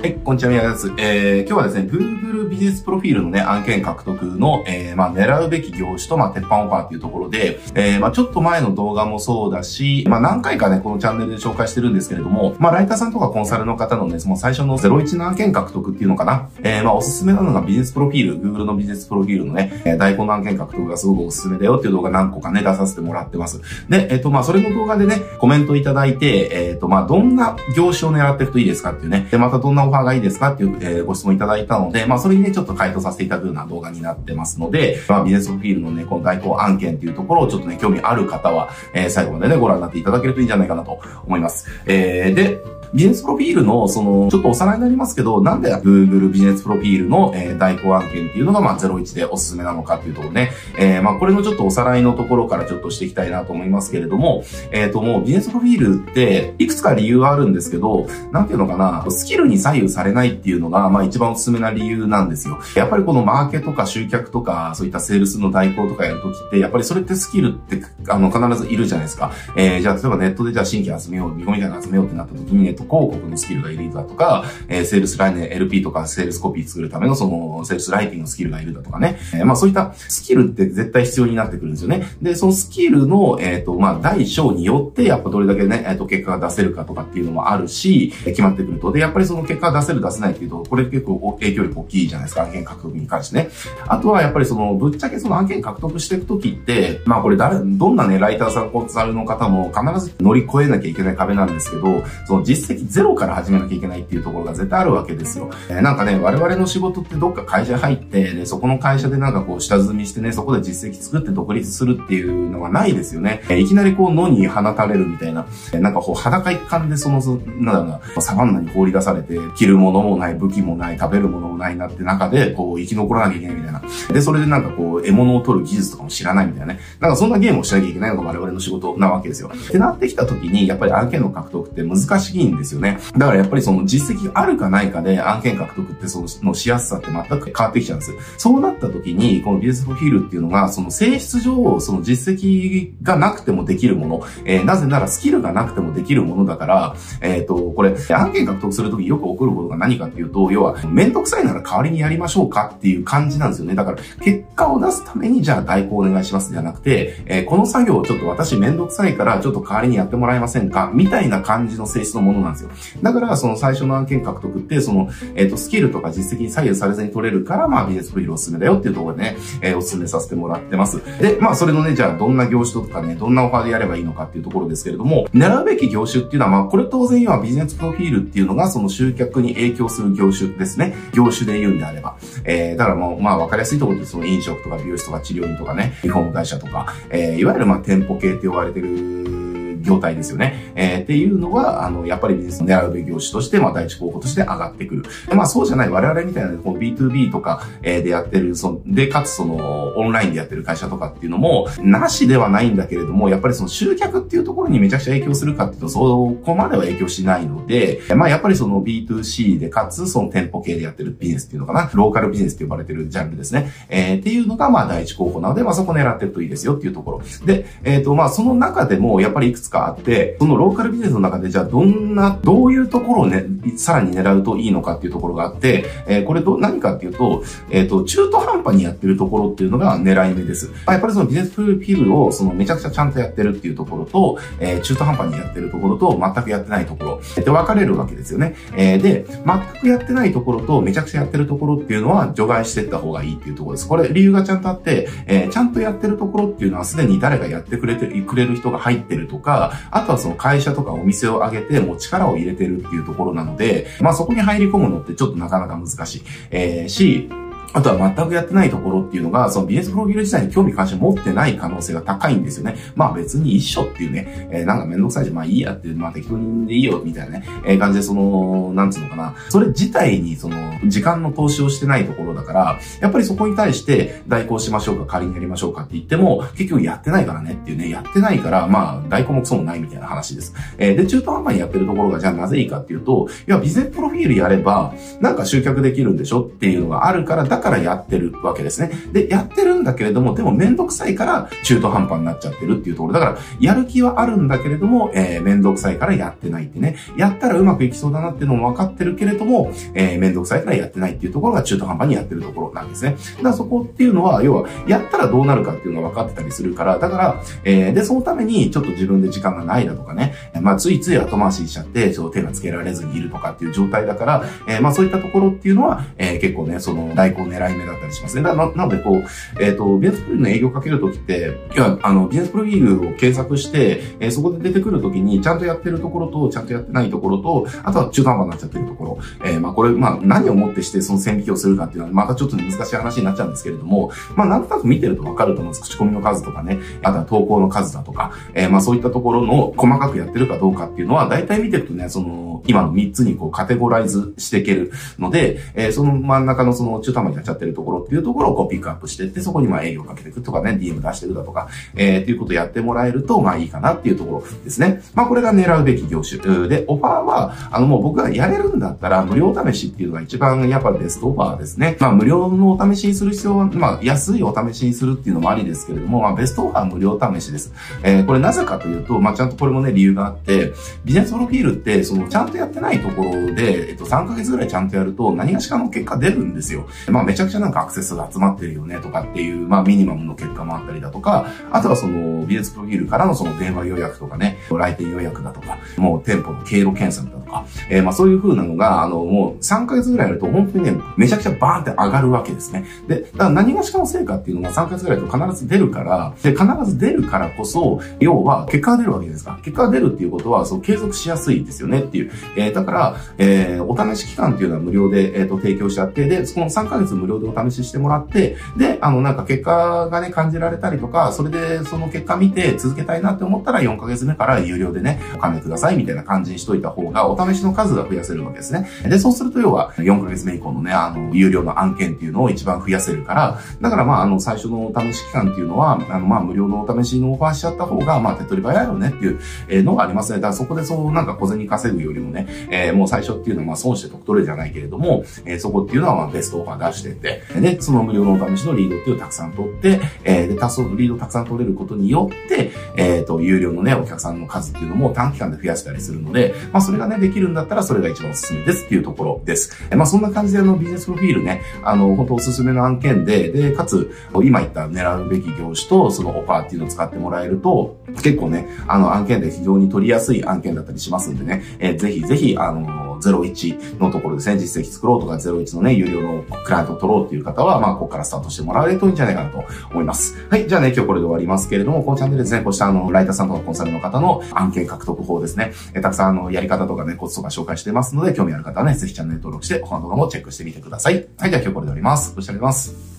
はい、こんにちは、宮です。えー、今日はですね、Google ビジネスプロフィールのね、案件獲得の、えー、まあ、狙うべき業種と、まあ、鉄板オファーっていうところで、えー、まあ、ちょっと前の動画もそうだし、まあ、何回かね、このチャンネルで紹介してるんですけれども、まあ、ライターさんとかコンサルの方のね、その最初の01の案件獲得っていうのかな。えー、まあ、おすすめなのがビジネスプロフィール、Google のビジネスプロフィールのね、えー、大根の案件獲得がすごくおすすめだよっていう動画何個かね、出させてもらってます。で、えっ、ー、と、まあ、それの動画でね、コメントいただいて、えっ、ー、と、まあ、どんな業種を狙っていくといいですかっていうね、で、またどんなオファーがいいですかっていうえー、ご質問いただいたので、まあ、それにね、ちょっと回答させていただくような動画になってますので、まあ、ビジネスフィールのね、この代行案件っていうところをちょっとね、興味ある方は、えー、最後までね、ご覧になっていただけるといいんじゃないかなと思います。えー、で、ビジネスプロフィールの、その、ちょっとおさらいになりますけど、なんで Google ビジネスプロフィールの、えー、代行案件っていうのが、まあ、01でおすすめなのかっていうところね、えー、まあ、これのちょっとおさらいのところからちょっとしていきたいなと思いますけれども、えっ、ー、と、もうビジネスプロフィールって、いくつか理由があるんですけど、なんていうのかな、スキルに左右されないっていうのが、まあ、一番おすすめな理由なんですよ。やっぱりこのマーケとか集客とか、そういったセールスの代行とかやるときって、やっぱりそれってスキルって、あの、必ずいるじゃないですか。えー、じゃあ、例えばネットでじゃあ新規集めよう、見込みたい集めようってなったときに、ネット広告のスキルがいるだとか、えー、セールスライン、LP とかセールスコピー作るためのその、セールスライティングのスキルがいるだとかね。えー、まあそういったスキルって絶対必要になってくるんですよね。で、そのスキルの、えっ、ー、と、まあ大小によって、やっぱどれだけね、えっ、ー、と、結果が出せるかとかっていうのもあるし、決まってくると。で、やっぱりその結果が出せる出せないっていうと、これ結構影響力大きいじゃないですか、案件獲得に関してね。あとはやっぱりその、ぶっちゃけその案件獲得していくときって、まあこれ誰、どんなね、ライターさん、コンサルの方も必ず乗り越えなきゃいけない壁なんですけど、その実際績ゼロから始めなきゃいけないっていうところが絶対あるわけですよ。えー、なんかね、我々の仕事ってどっか会社入って、で、そこの会社でなんかこう下積みしてね、そこで実績作って独立するっていうのはないですよね。えー、いきなりこう野に放たれるみたいな、えー、なんかこう裸一貫でその、なんだろうな、サバンナに放り出されて、着るものもない、武器もない、食べるものもないなって中で、こう生き残らなきゃいけないみたいな。で、それでなんかこう、獲物を取る技術とかも知らないみたいなね。なんかそんなゲームをしなきゃいけないのが我々の仕事なわけですよ。ってなってきた時に、やっぱり案件の獲得って難しいんでですよね。だからやっぱりその実績あるかないかで案件獲得ってそのしやすさって全く変わってきちゃうんです。そうなった時に、このビジネスプロフィールっていうのが、その性質上、その実績がなくてもできるもの、えー、なぜならスキルがなくてもできるものだから、えっ、ー、と、これ、案件獲得するときよく起こることが何かっていうと、要は、めんどくさいなら代わりにやりましょうかっていう感じなんですよね。だから、結果を出すために、じゃあ代行お願いしますじゃなくて、えー、この作業をちょっと私めんどくさいから、ちょっと代わりにやってもらえませんか？みたいな感じの性質のものなんなんですよ。だから、その最初の案件獲得って、その、えっ、ー、と、スキルとか実績に左右されずに取れるから、まあ、ビジネスプロフィールおすすめだよっていうところでね、えー、おすすめさせてもらってます。で、まあ、それのね、じゃあ、どんな業種とかね、どんなオファーでやればいいのかっていうところですけれども、狙うべき業種っていうのは、まあ、これ当然要はビジネスプロフィールっていうのが、その集客に影響する業種ですね。業種で言うんであれば。えー、だからもう、まあ、わかりやすいところで、その飲食とか美容室とか治療院とかね、リフォーム会社とか、えー、いわゆるまあ、店舗系って呼ばれてる業態ですよね。えー、っていうのが、あの、やっぱりビジネスの狙うべき業種として、まあ、第一候補として上がってくる。まあ、そうじゃない我々みたいな、この B2B とか、えー、でやってる、その、で、かつその、オンラインでやってる会社とかっていうのも、なしではないんだけれども、やっぱりその集客っていうところにめちゃくちゃ影響するかっていうと、そこまでは影響しないので、まあ、やっぱりその B2C で、かつその店舗系でやってるビジネスっていうのかな、ローカルビジネスって呼ばれてるジャンルですね。えー、っていうのが、まあ、第一候補なので、まあ、そこ狙ってるといいですよっていうところ。で、えっ、ー、と、まあ、その中でも、やっぱりいくつかあって、そのローカルビジネスの中でじゃあどんな、どういうところをね、さらに狙うといいのかっていうところがあって、えー、これど、何かっていうと、えっ、ー、と、中途半端にやってるところっていうのが狙い目です。やっぱりそのビジネスプロフィールをそのめちゃくちゃちゃんとやってるっていうところと、えー、中途半端にやってるところと、全くやってないところで分かれるわけですよね。えー、で、全くやってないところとめちゃくちゃやってるところっていうのは除外していった方がいいっていうところです。これ理由がちゃんとあって、えー、ちゃんとやってるところっていうのはすでに誰がやってくれて、くれる人が入ってるとか、あとはその会社とかお店を上げて、もう力を入れてるっていうところなのので、まあそこに入り込むのってちょっとなかなか難しい。えー、し、あとは全くやってないところっていうのが、そのビジネスプロフィール自体に興味関心持ってない可能性が高いんですよね。まあ別に一緒っていうね、えー、なんかめんどくさいじゃ、まあいいやって、まあ適当にでいいよ、みたいなね、えー、感じでその、なんつうのかな。それ自体にその、時間の投資をしてないところだから、やっぱりそこに対して代行しましょうか、仮にやりましょうかって言っても、結局やってないからねっていうね、やってないから、まあ代行もクソもないみたいな話です。えー、で、中途半端にやってるところがじゃあなぜいいかっていうと、いや、ビジネスプロフィールやれば、なんか集客できるんでしょっていうのがあるから、だからやってるわけですね。で、やってるんだけれども、でもめんどくさいから中途半端になっちゃってるっていうところ。だから、やる気はあるんだけれども、えー、めんどくさいからやってないってね。やったらうまくいきそうだなっていうのも分かってるけれども、えー、めんどくさいからやってないっていうところが中途半端にやってるところなんですね。だからそこっていうのは、要は、やったらどうなるかっていうのが分かってたりするから、だから、えー、で、そのためにちょっと自分で時間がないだとかね、まあ、ついつい後回しにしちゃって、ちょっと手がつけられずにいるとかっていう状態だから、えー、まあ、そういったところっていうのは、えー、結構ね、その、代行狙い目だったりしますね。ななので、こう、えっ、ー、と、ビジネスプロフィールの営業をかけるときって、いや、あの、ビジネスプロフィールを検索して、えー、そこで出てくるときに、ちゃんとやってるところと、ちゃんとやってないところと、あとは中途半端になっちゃってるところ。えー、まあ、これ、まあ、何をもってしてその線引きをするかっていうのは、またちょっと難しい話になっちゃうんですけれども、まあ、なんとなく見てるとわかると思うんです。口コミの数とかね、あとは投稿の数だとか、えー、まあ、そういったところの細かくやってるかどうかっていうのは、大体見てるとね、その、今の3つにこうカテゴライズしていけるので、えー、その真ん中のその中途半端っちゃってるところっていうところをこうピックアップしていって、そこにまあ営業かけていくとかね、DM 出してるだとか、えー、っていうことをやってもらえると、まあいいかなっていうところですね。まあこれが狙うべき業種。で、オファーは、あのもう僕がやれるんだったら、無料試しっていうのが一番やっぱベストオファーですね。まあ無料のお試しにする必要は、まあ安いお試しにするっていうのもありですけれども、まあベストオファー無料試しです。えー、これなぜかというと、まあちゃんとこれもね、理由があって、ビジネスプロフィールって、そのちゃんとやってないところで、えっと3ヶ月ぐらいちゃんとやると何がしかの結果出るんですよ。まあめちゃくちゃなんかアクセスが集まってるよねとかっていう、まあミニマムの結果もあったりだとか、あとはその美術プロフィールからのその電話予約とかね、来店予約だとか、もう店舗の経路検索だとか、えー、まあそういう風なのが、あのもう3ヶ月ぐらいやると本当にね、めちゃくちゃバーンって上がるわけですね。で、だから何がしかの成果っていうのが3ヶ月ぐらいと必ず出るから、で、必ず出るからこそ、要は結果が出るわけですか。結果が出るっていうことは、そう継続しやすいですよねっていう。えー、だから、えー、お試し期間っていうのは無料で、えっ、ー、と、提供しちゃって、で、その3ヶ月無料でお試ししてもらって、で、あの、なんか結果がね、感じられたりとか、それでその結果見て続けたいなって思ったら4ヶ月目から有料でね、お金くださいみたいな感じにしといた方が、お試しの数が増やせるわけですね。で、そうすると要は、4ヶ月目以降のね、あの、有料の案件っていうのを一番増やせるから、だからまあ、あの、最初のお試し期間っていうのは、あの、まあ、無料のお試しのオファーしちゃった方が、まあ、手っ取り早いよねっていうのがありますね。だからそこでそう、なんか小銭稼ぐよりもね、えー、もう最初っていうのはまあ、損して得取れじゃないけれども、えー、そこっていうのはまあ、ベストオファー出してて、で、その無料のお試しのリードっていうのをたくさん取って、えー、で、多数リードたくさん取れることによって、えっ、ー、と、有料のね、お客さんの数っていうのも短期間で増やしたりするので、まあ、それがね、でできるんだったら、それが一番おすすめですっていうところです。え、まあ、そんな感じであの、ビジネスプロフィールね、あの、本当おすすめの案件で、で、かつ、今言った狙うべき業種と、そのオファーっていうのを使ってもらえると、結構ね、あの、案件で非常に取りやすい案件だったりしますんでね、えー、ぜひぜひ、あの、01のところですね、実績作ろうとか01のね、有料のクライアントを取ろうっていう方は、まあ、ここからスタートしてもらえるといいんじゃないかなと思います。はい。じゃあね、今日これで終わりますけれども、このチャンネルですね、こうしたあの、ライターさんとかコンサルの方の案件獲得法ですね、えたくさんあの、やり方とかね、コツとか紹介してますので、興味ある方はね、ぜひチャンネル登録して、他の動画もチェックしてみてください。はい。じゃあ今日これで終わります。ご視聴あります。